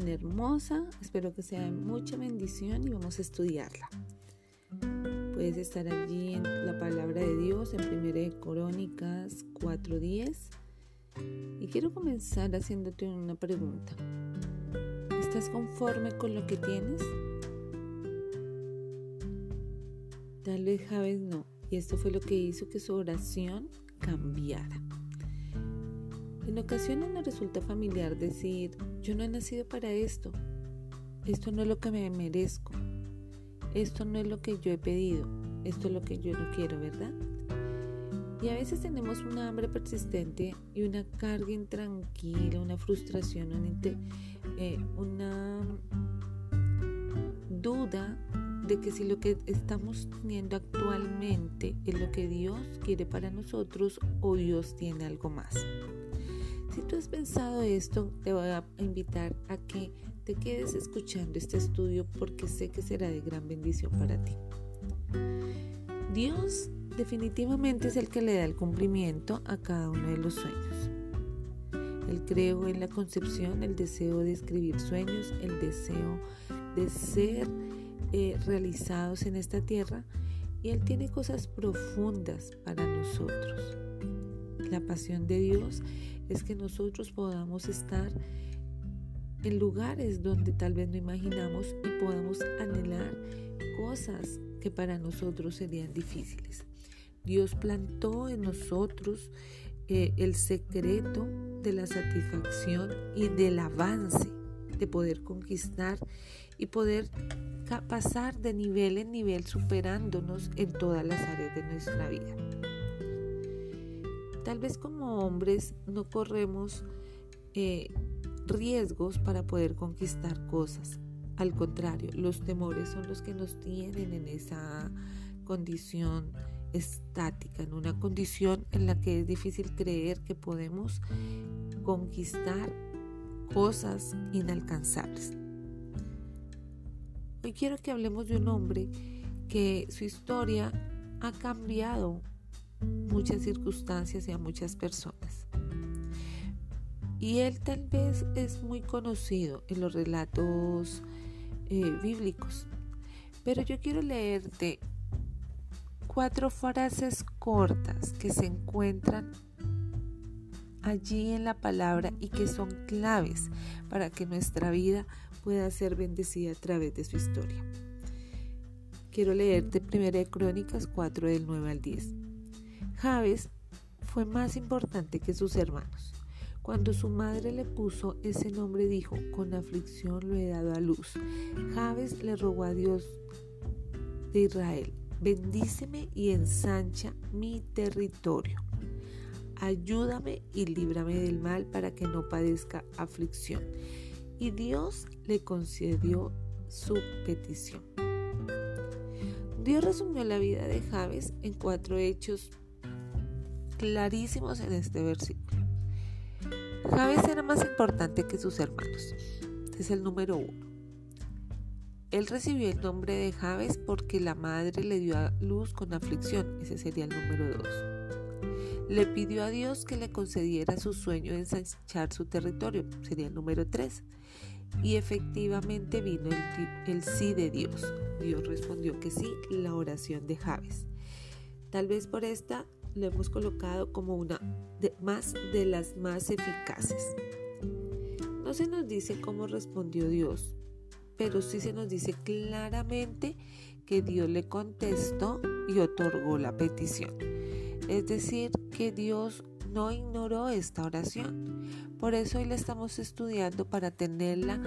hermosa, espero que sea de mucha bendición y vamos a estudiarla. Puedes estar allí en la palabra de Dios en 1 Crónicas 4:10 y quiero comenzar haciéndote una pregunta. ¿Estás conforme con lo que tienes? Tal vez Javes no, y esto fue lo que hizo que su oración cambiara. En ocasiones nos resulta familiar decir, yo no he nacido para esto, esto no es lo que me merezco, esto no es lo que yo he pedido, esto es lo que yo no quiero, ¿verdad? Y a veces tenemos una hambre persistente y una carga intranquila, una frustración, una, eh, una duda de que si lo que estamos teniendo actualmente es lo que Dios quiere para nosotros o Dios tiene algo más. Si tú has pensado esto, te voy a invitar a que te quedes escuchando este estudio porque sé que será de gran bendición para ti. Dios definitivamente es el que le da el cumplimiento a cada uno de los sueños. Él creó en la concepción el deseo de escribir sueños, el deseo de ser eh, realizados en esta tierra y Él tiene cosas profundas para nosotros. La pasión de Dios es que nosotros podamos estar en lugares donde tal vez no imaginamos y podamos anhelar cosas que para nosotros serían difíciles. Dios plantó en nosotros eh, el secreto de la satisfacción y del avance, de poder conquistar y poder pasar de nivel en nivel superándonos en todas las áreas de nuestra vida. Tal vez como hombres no corremos eh, riesgos para poder conquistar cosas. Al contrario, los temores son los que nos tienen en esa condición estática, en una condición en la que es difícil creer que podemos conquistar cosas inalcanzables. Hoy quiero que hablemos de un hombre que su historia ha cambiado muchas circunstancias y a muchas personas. Y él tal vez es muy conocido en los relatos eh, bíblicos. Pero yo quiero leerte cuatro frases cortas que se encuentran allí en la palabra y que son claves para que nuestra vida pueda ser bendecida a través de su historia. Quiero leerte 1 Crónicas 4 del 9 al 10. Javes fue más importante que sus hermanos. Cuando su madre le puso ese nombre dijo, con aflicción lo he dado a luz. Javes le rogó a Dios de Israel, bendíceme y ensancha mi territorio. Ayúdame y líbrame del mal para que no padezca aflicción. Y Dios le concedió su petición. Dios resumió la vida de Javes en cuatro hechos clarísimos en este versículo. Javes era más importante que sus hermanos. es el número uno. Él recibió el nombre de Javes porque la madre le dio a luz con aflicción. Ese sería el número dos. Le pidió a Dios que le concediera su sueño de ensanchar su territorio. Sería el número tres. Y efectivamente vino el, sí de Dios. Dios respondió que sí, la oración de Javes. Tal vez por esta lo hemos colocado como una de, más de las más eficaces. No se nos dice cómo respondió Dios, pero sí se nos dice claramente que Dios le contestó y otorgó la petición. Es decir, que Dios no ignoró esta oración. Por eso hoy la estamos estudiando para tenerla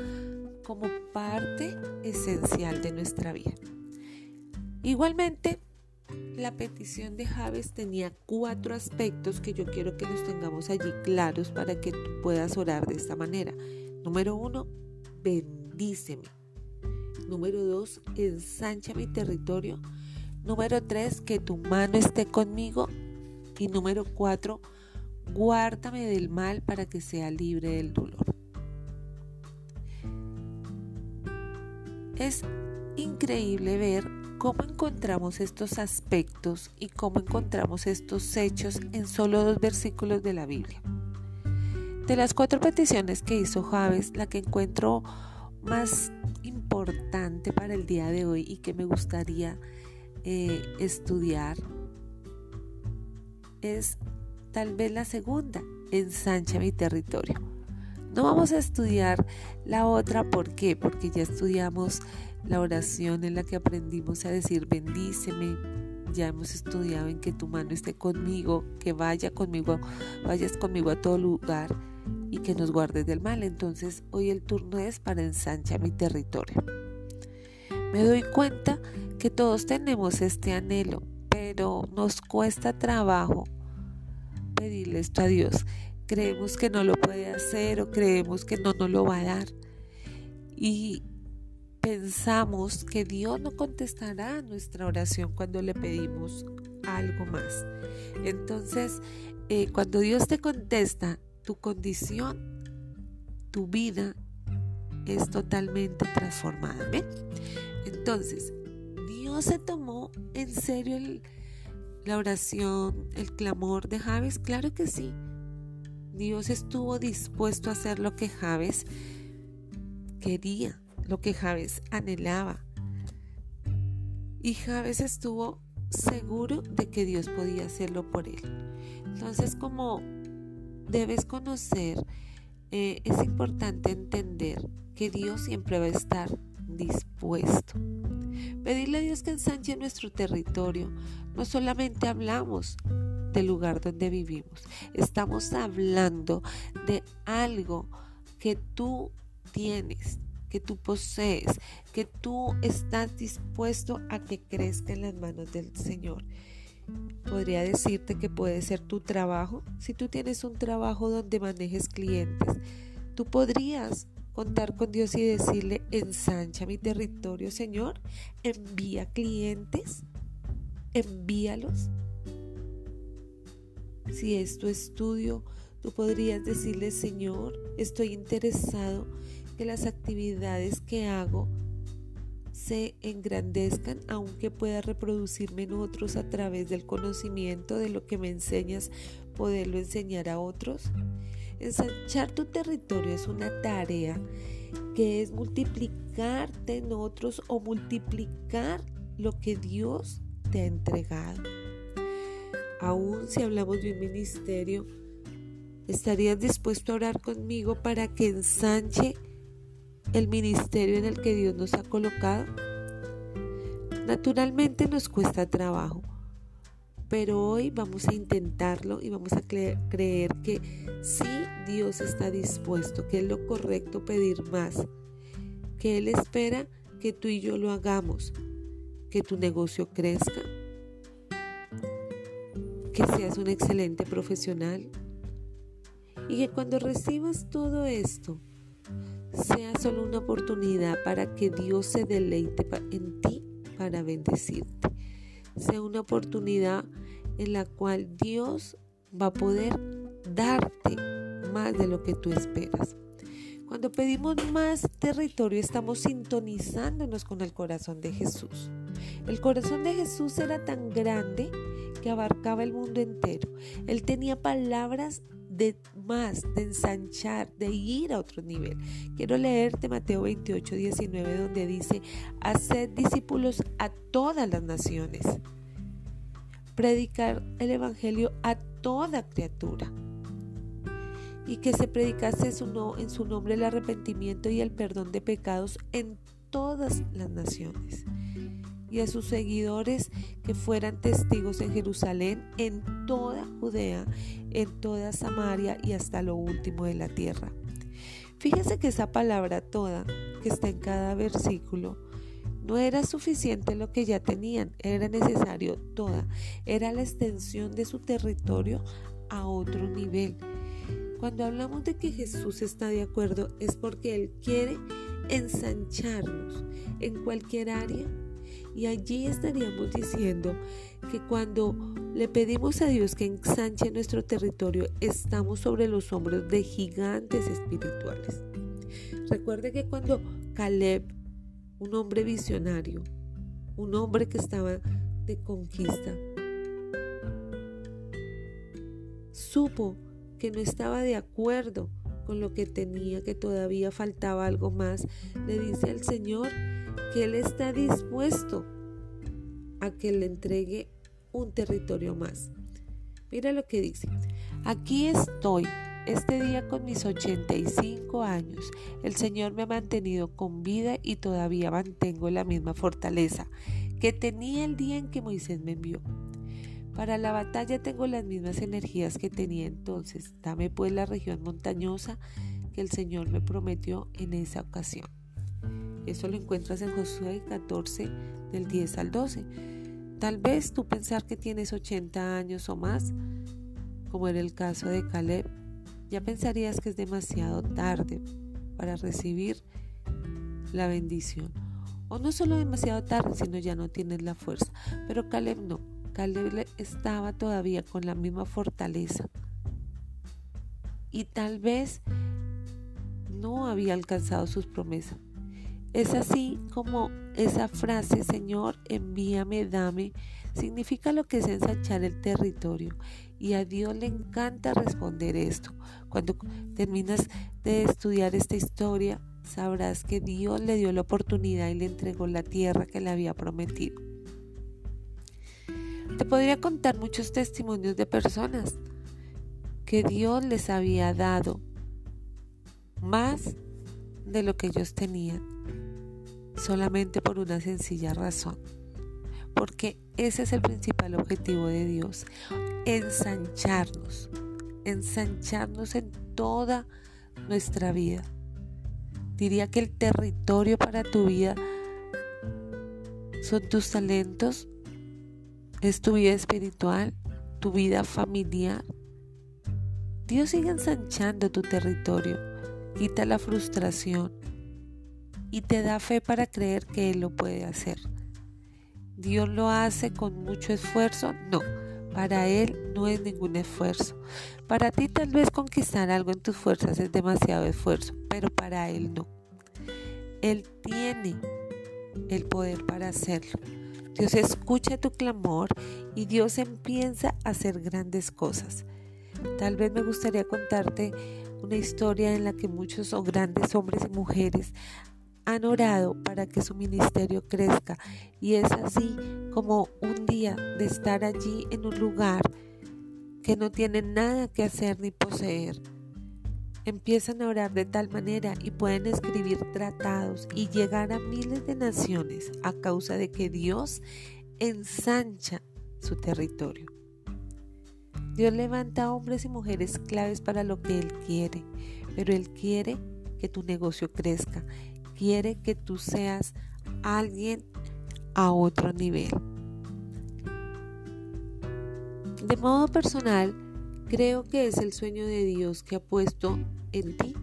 como parte esencial de nuestra vida. Igualmente, la petición de Javes tenía cuatro aspectos que yo quiero que los tengamos allí claros para que tú puedas orar de esta manera. Número uno, bendíceme. Número dos, ensancha mi territorio. Número tres, que tu mano esté conmigo. Y número cuatro, guárdame del mal para que sea libre del dolor. Es increíble ver cómo encontramos estos aspectos y cómo encontramos estos hechos en solo dos versículos de la Biblia. de las cuatro peticiones que hizo Javes, la que encuentro más importante para el día de hoy y que me gustaría eh, estudiar es tal vez la segunda, ensancha mi territorio. No vamos a estudiar la otra, ¿por qué? Porque ya estudiamos la oración en la que aprendimos a decir bendíceme. Ya hemos estudiado en que tu mano esté conmigo, que vaya conmigo, vayas conmigo a todo lugar y que nos guardes del mal. Entonces hoy el turno es para ensancha mi territorio. Me doy cuenta que todos tenemos este anhelo, pero nos cuesta trabajo pedirle esto a Dios. Creemos que no lo puede hacer o creemos que no nos lo va a dar. Y pensamos que Dios no contestará nuestra oración cuando le pedimos algo más. Entonces, eh, cuando Dios te contesta, tu condición, tu vida es totalmente transformada. Entonces, Dios se tomó en serio la oración, el clamor de Javes. Claro que sí. Dios estuvo dispuesto a hacer lo que Javes quería, lo que Javes anhelaba. Y Javes estuvo seguro de que Dios podía hacerlo por él. Entonces, como debes conocer, eh, es importante entender que Dios siempre va a estar dispuesto. Pedirle a Dios que ensanche nuestro territorio. No solamente hablamos del lugar donde vivimos, estamos hablando de algo que tú tienes, que tú posees, que tú estás dispuesto a que crezca en las manos del Señor. Podría decirte que puede ser tu trabajo. Si tú tienes un trabajo donde manejes clientes, tú podrías contar con Dios y decirle, ensancha mi territorio, Señor, envía clientes, envíalos. Si es tu estudio, tú podrías decirle, Señor, estoy interesado que las actividades que hago se engrandezcan, aunque pueda reproducirme en otros a través del conocimiento de lo que me enseñas, poderlo enseñar a otros. Ensanchar tu territorio es una tarea que es multiplicarte en otros o multiplicar lo que Dios te ha entregado. Aún si hablamos de un ministerio, ¿estarías dispuesto a orar conmigo para que ensanche el ministerio en el que Dios nos ha colocado? Naturalmente nos cuesta trabajo, pero hoy vamos a intentarlo y vamos a creer que sí Dios está dispuesto, que es lo correcto pedir más, que Él espera que tú y yo lo hagamos, que tu negocio crezca, que seas un excelente profesional y que cuando recibas todo esto sea solo una oportunidad para que Dios se deleite en ti para bendecirte sea una oportunidad en la cual Dios va a poder darte más de lo que tú esperas. Cuando pedimos más territorio estamos sintonizándonos con el corazón de Jesús. El corazón de Jesús era tan grande que abarcaba el mundo entero. Él tenía palabras de más, de ensanchar, de ir a otro nivel. Quiero leerte Mateo 28, 19, donde dice, haced discípulos a todas las naciones, predicar el Evangelio a toda criatura. Y que se predicase en su nombre el arrepentimiento y el perdón de pecados en todas las naciones y a sus seguidores que fueran testigos en Jerusalén, en toda Judea, en toda Samaria y hasta lo último de la tierra. Fíjese que esa palabra toda que está en cada versículo no era suficiente lo que ya tenían, era necesario toda, era la extensión de su territorio a otro nivel. Cuando hablamos de que Jesús está de acuerdo es porque Él quiere ensancharnos en cualquier área y allí estaríamos diciendo que cuando le pedimos a Dios que ensanche nuestro territorio, estamos sobre los hombros de gigantes espirituales. Recuerde que cuando Caleb, un hombre visionario, un hombre que estaba de conquista, supo que no estaba de acuerdo con lo que tenía, que todavía faltaba algo más, le dice al Señor que Él está dispuesto a que le entregue un territorio más. Mira lo que dice. Aquí estoy, este día con mis 85 años. El Señor me ha mantenido con vida y todavía mantengo la misma fortaleza que tenía el día en que Moisés me envió. Para la batalla tengo las mismas energías que tenía entonces. Dame pues la región montañosa que el Señor me prometió en esa ocasión. Eso lo encuentras en Josué 14 del 10 al 12. Tal vez tú pensar que tienes 80 años o más, como era el caso de Caleb, ya pensarías que es demasiado tarde para recibir la bendición. O no solo demasiado tarde, sino ya no tienes la fuerza. Pero Caleb no. Caleb estaba todavía con la misma fortaleza. Y tal vez no había alcanzado sus promesas. Es así como esa frase, Señor, envíame, dame, significa lo que es ensanchar el territorio. Y a Dios le encanta responder esto. Cuando terminas de estudiar esta historia, sabrás que Dios le dio la oportunidad y le entregó la tierra que le había prometido. Te podría contar muchos testimonios de personas que Dios les había dado más de lo que ellos tenían, solamente por una sencilla razón. Porque ese es el principal objetivo de Dios, ensancharnos, ensancharnos en toda nuestra vida. Diría que el territorio para tu vida son tus talentos, es tu vida espiritual, tu vida familiar. Dios sigue ensanchando tu territorio, quita la frustración y te da fe para creer que Él lo puede hacer. Dios lo hace con mucho esfuerzo, no. Para Él no es ningún esfuerzo. Para ti tal vez conquistar algo en tus fuerzas es demasiado esfuerzo, pero para Él no. Él tiene el poder para hacerlo. Dios escucha tu clamor y Dios empieza a hacer grandes cosas. Tal vez me gustaría contarte una historia en la que muchos o grandes hombres y mujeres han orado para que su ministerio crezca y es así como un día de estar allí en un lugar que no tienen nada que hacer ni poseer empiezan a orar de tal manera y pueden escribir tratados y llegar a miles de naciones a causa de que Dios ensancha su territorio. Dios levanta hombres y mujeres claves para lo que Él quiere, pero Él quiere que tu negocio crezca, quiere que tú seas alguien a otro nivel. De modo personal, Creo que es el sueño de Dios que ha puesto en ti.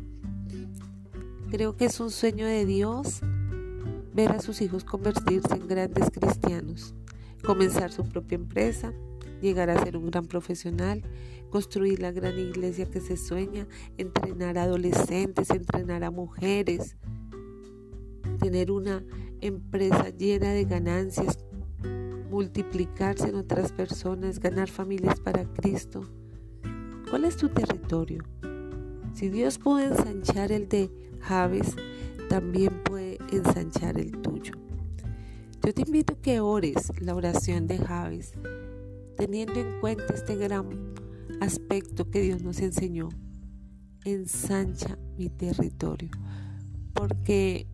Creo que es un sueño de Dios ver a sus hijos convertirse en grandes cristianos, comenzar su propia empresa, llegar a ser un gran profesional, construir la gran iglesia que se sueña, entrenar a adolescentes, entrenar a mujeres, tener una empresa llena de ganancias, multiplicarse en otras personas, ganar familias para Cristo ¿Cuál es tu territorio? Si Dios puede ensanchar el de Javes, también puede ensanchar el tuyo. Yo te invito a que ores la oración de Javes, teniendo en cuenta este gran aspecto que Dios nos enseñó. Ensancha mi territorio. Porque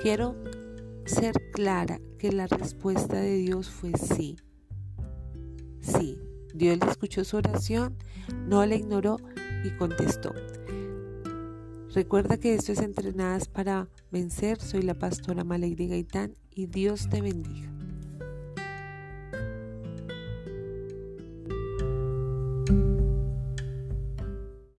quiero ser clara que la respuesta de Dios fue sí. Sí, Dios le escuchó su oración, no la ignoró y contestó. Recuerda que esto es Entrenadas para Vencer. Soy la pastora Malegri Gaitán y Dios te bendiga.